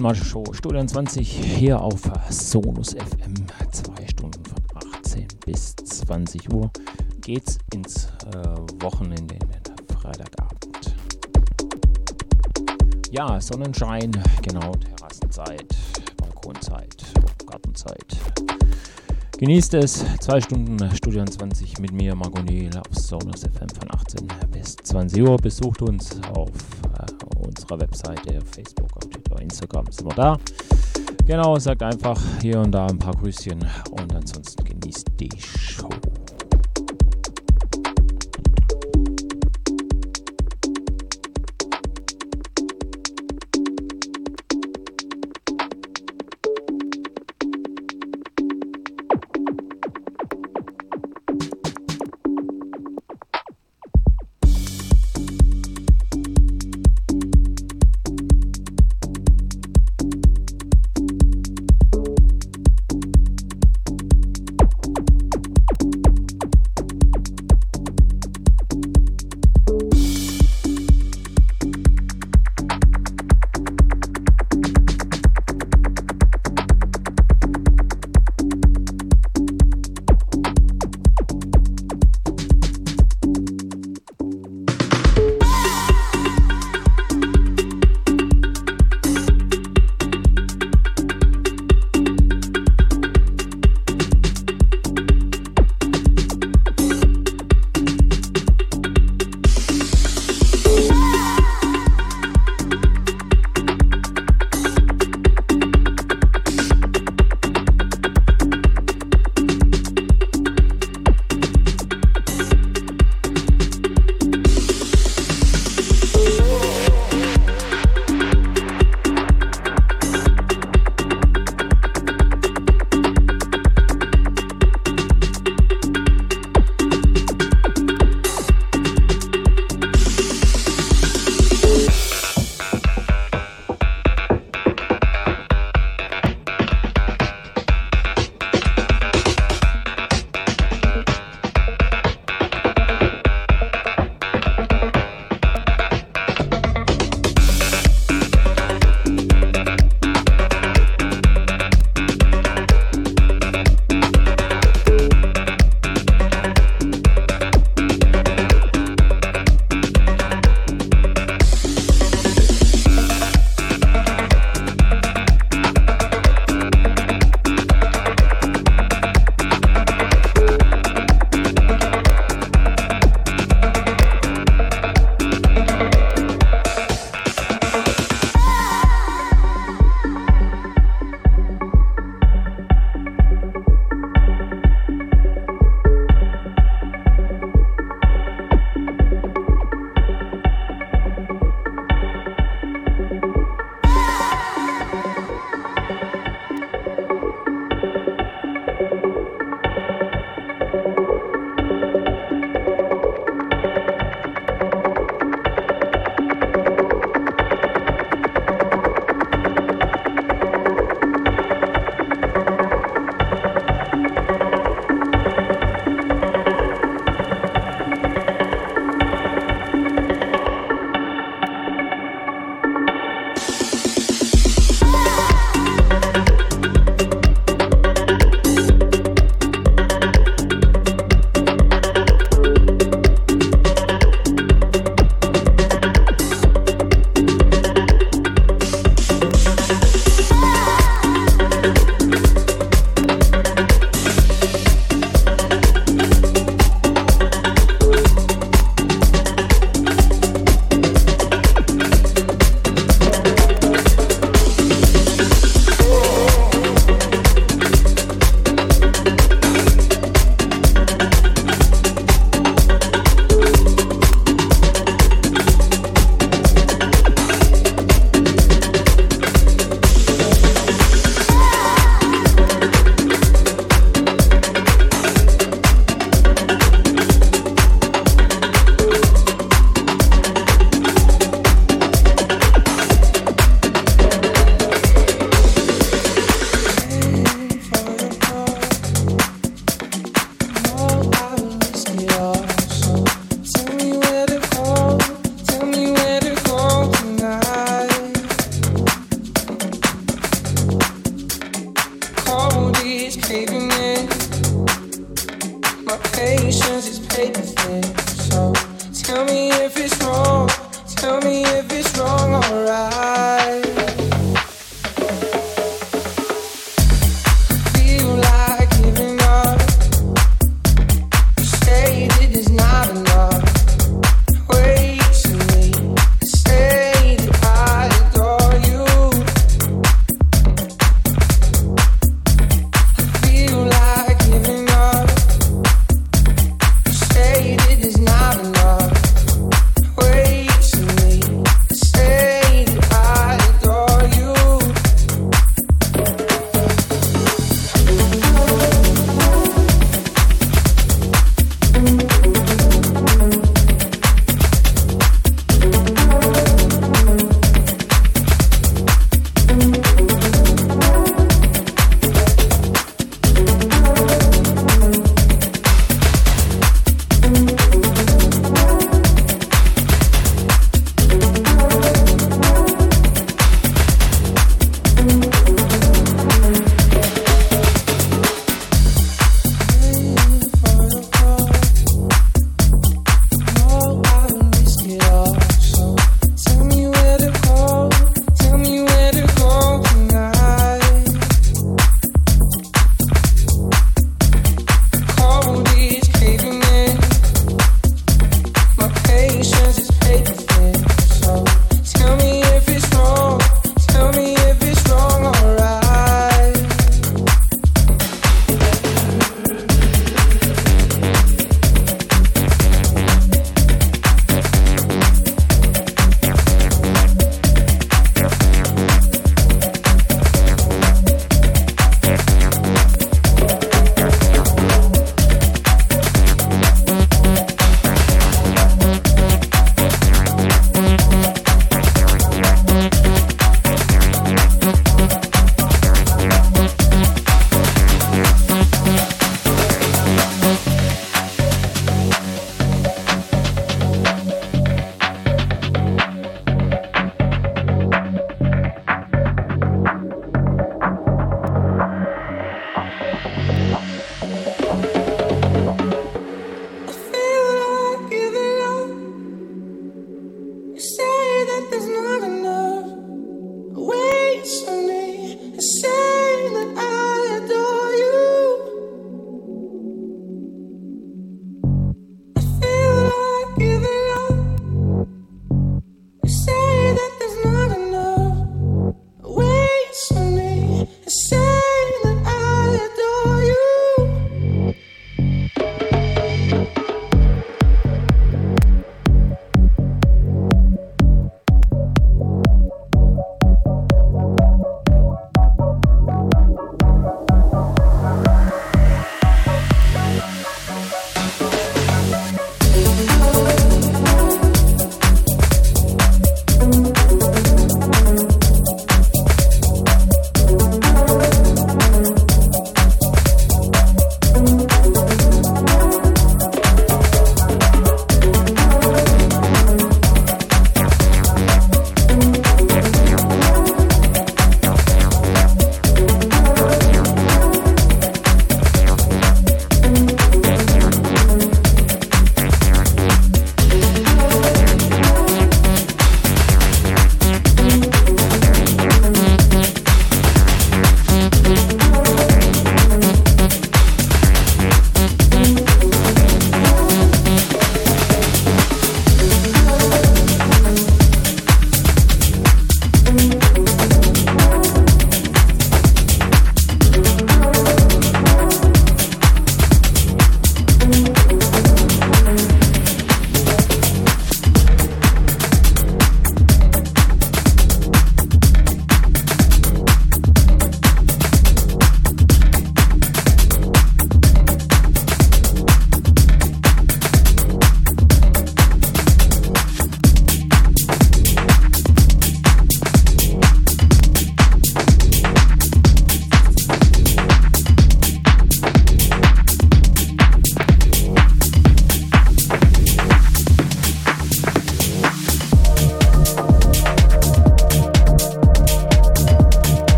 in Masche Show Studio 20 hier auf Sonus FM. Zwei Stunden von 18 bis 20 Uhr geht's ins äh, Wochenende, Freitagabend. Ja, Sonnenschein, genau, Terrassenzeit, Balkonzeit, Gartenzeit. Genießt es. Zwei Stunden Studio 20 mit mir, Margonil, auf Sonus FM von 18 bis 20 Uhr. Besucht uns auf äh, unserer Webseite, Facebook, Instagram sind wir da. Genau, sagt einfach hier und da ein paar Grüßchen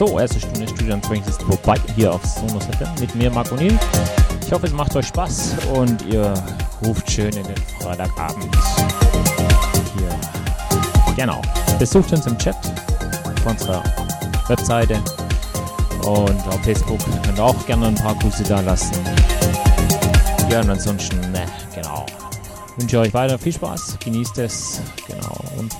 So, erste Stunde Studio Springs ist vorbei hier auf Sonos FM mit mir, Marc O'Neill. Ich hoffe, es macht euch Spaß und ihr ruft schön in den Freitagabend. Hier. Genau. Besucht uns im Chat auf unserer Webseite und auf Facebook könnt ihr auch gerne ein paar Grüße da lassen. Ja, und ansonsten, ne, genau. wünsche euch weiter viel Spaß, genießt es, genau, und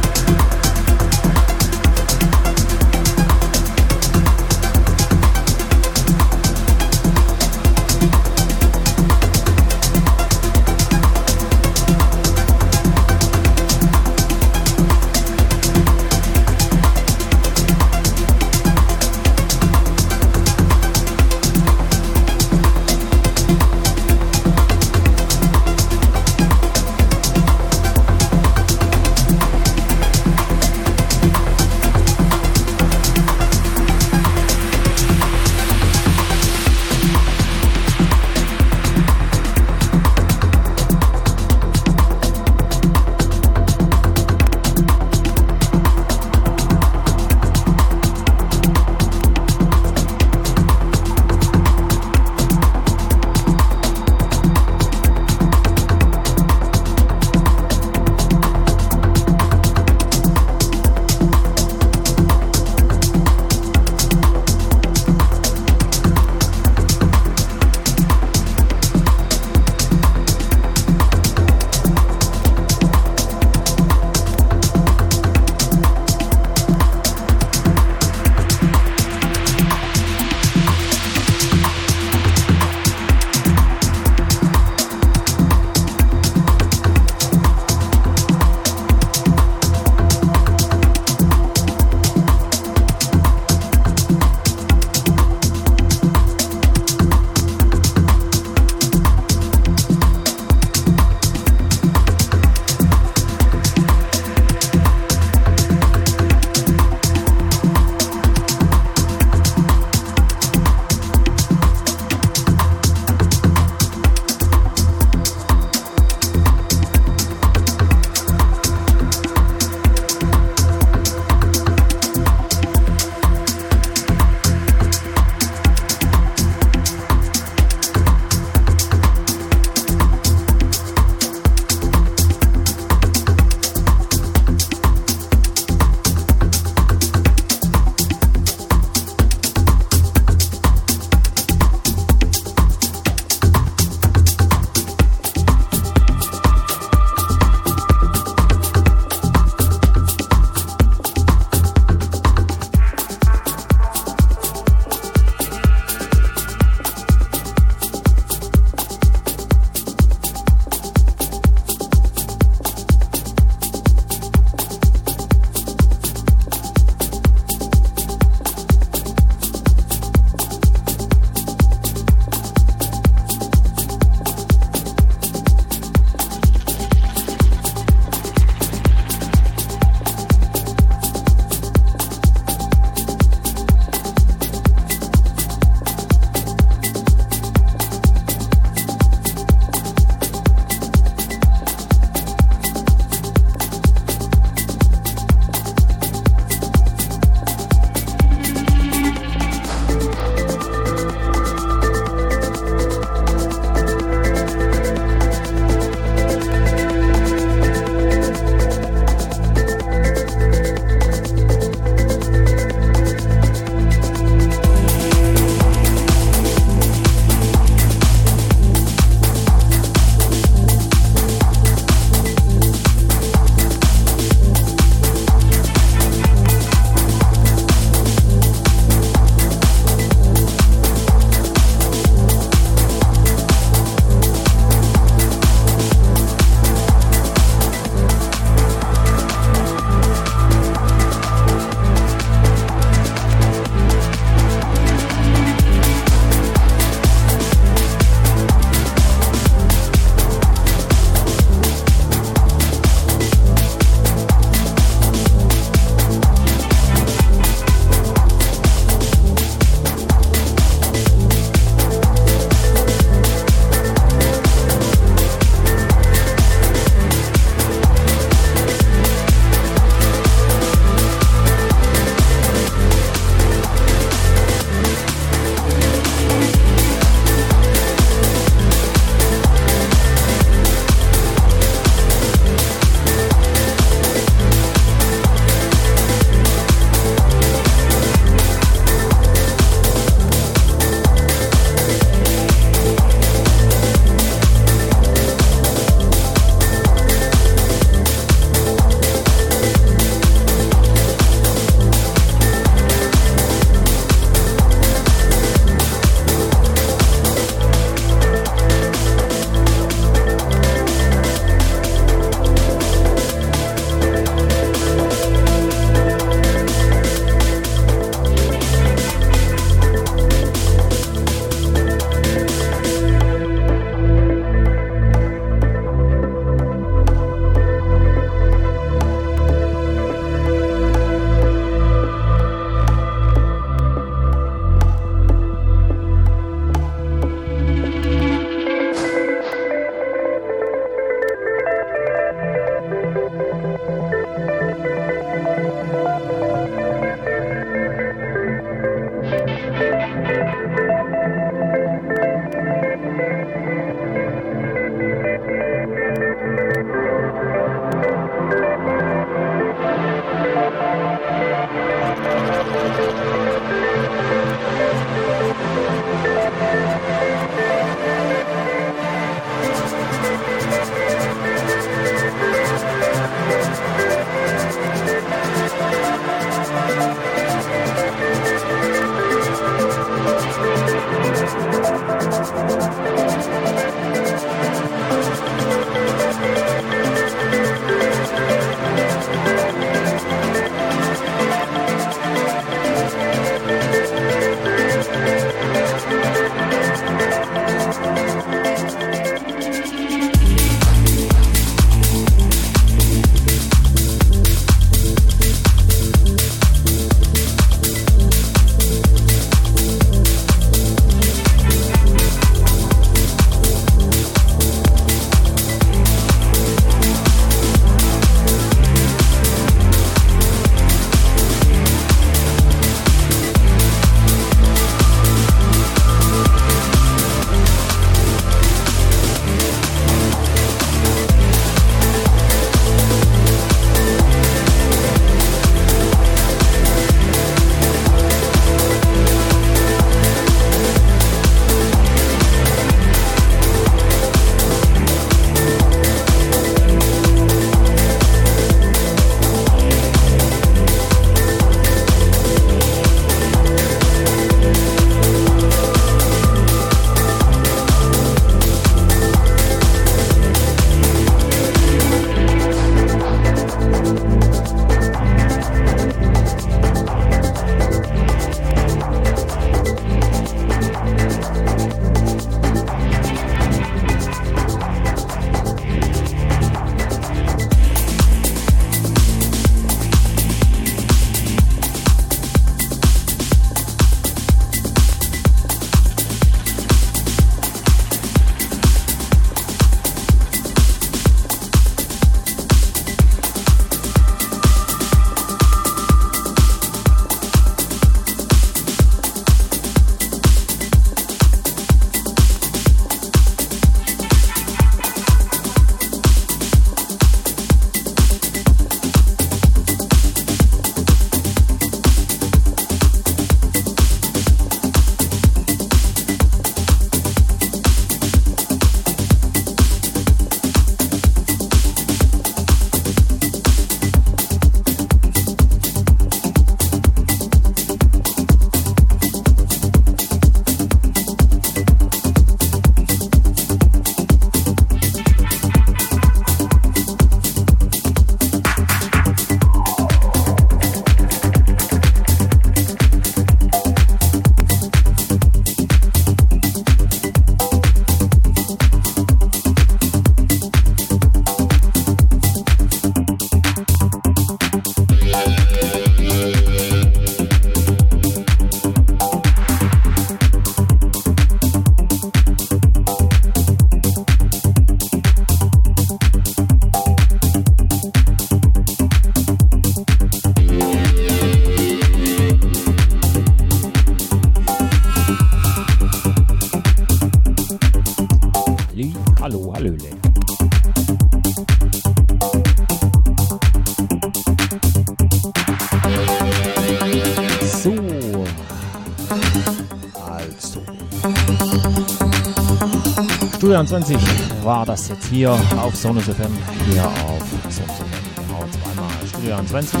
22 war das jetzt hier auf Sonus FM, hier auf Sonus FM, genau zweimal Studio 21.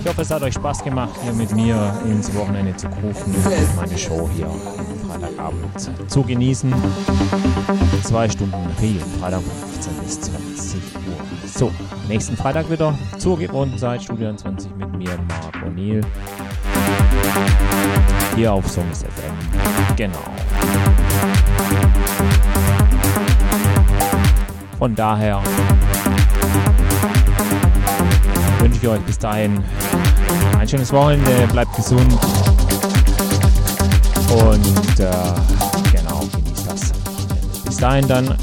Ich hoffe, es hat euch Spaß gemacht, hier mit mir ins Wochenende zu rufen, meine Show hier am Freitagabend zu genießen. Zwei Stunden Rio, Freitag von 15 bis 20 Uhr. So, nächsten Freitag wieder zur gewohnten Zeit, Studio 21 mit mir, Marc O'Neill. Hier auf Sonus FM. Genau. Von daher wünsche ich euch bis dahin ein schönes Wochenende, bleibt gesund und äh, genau, genießt das. Bis dahin dann.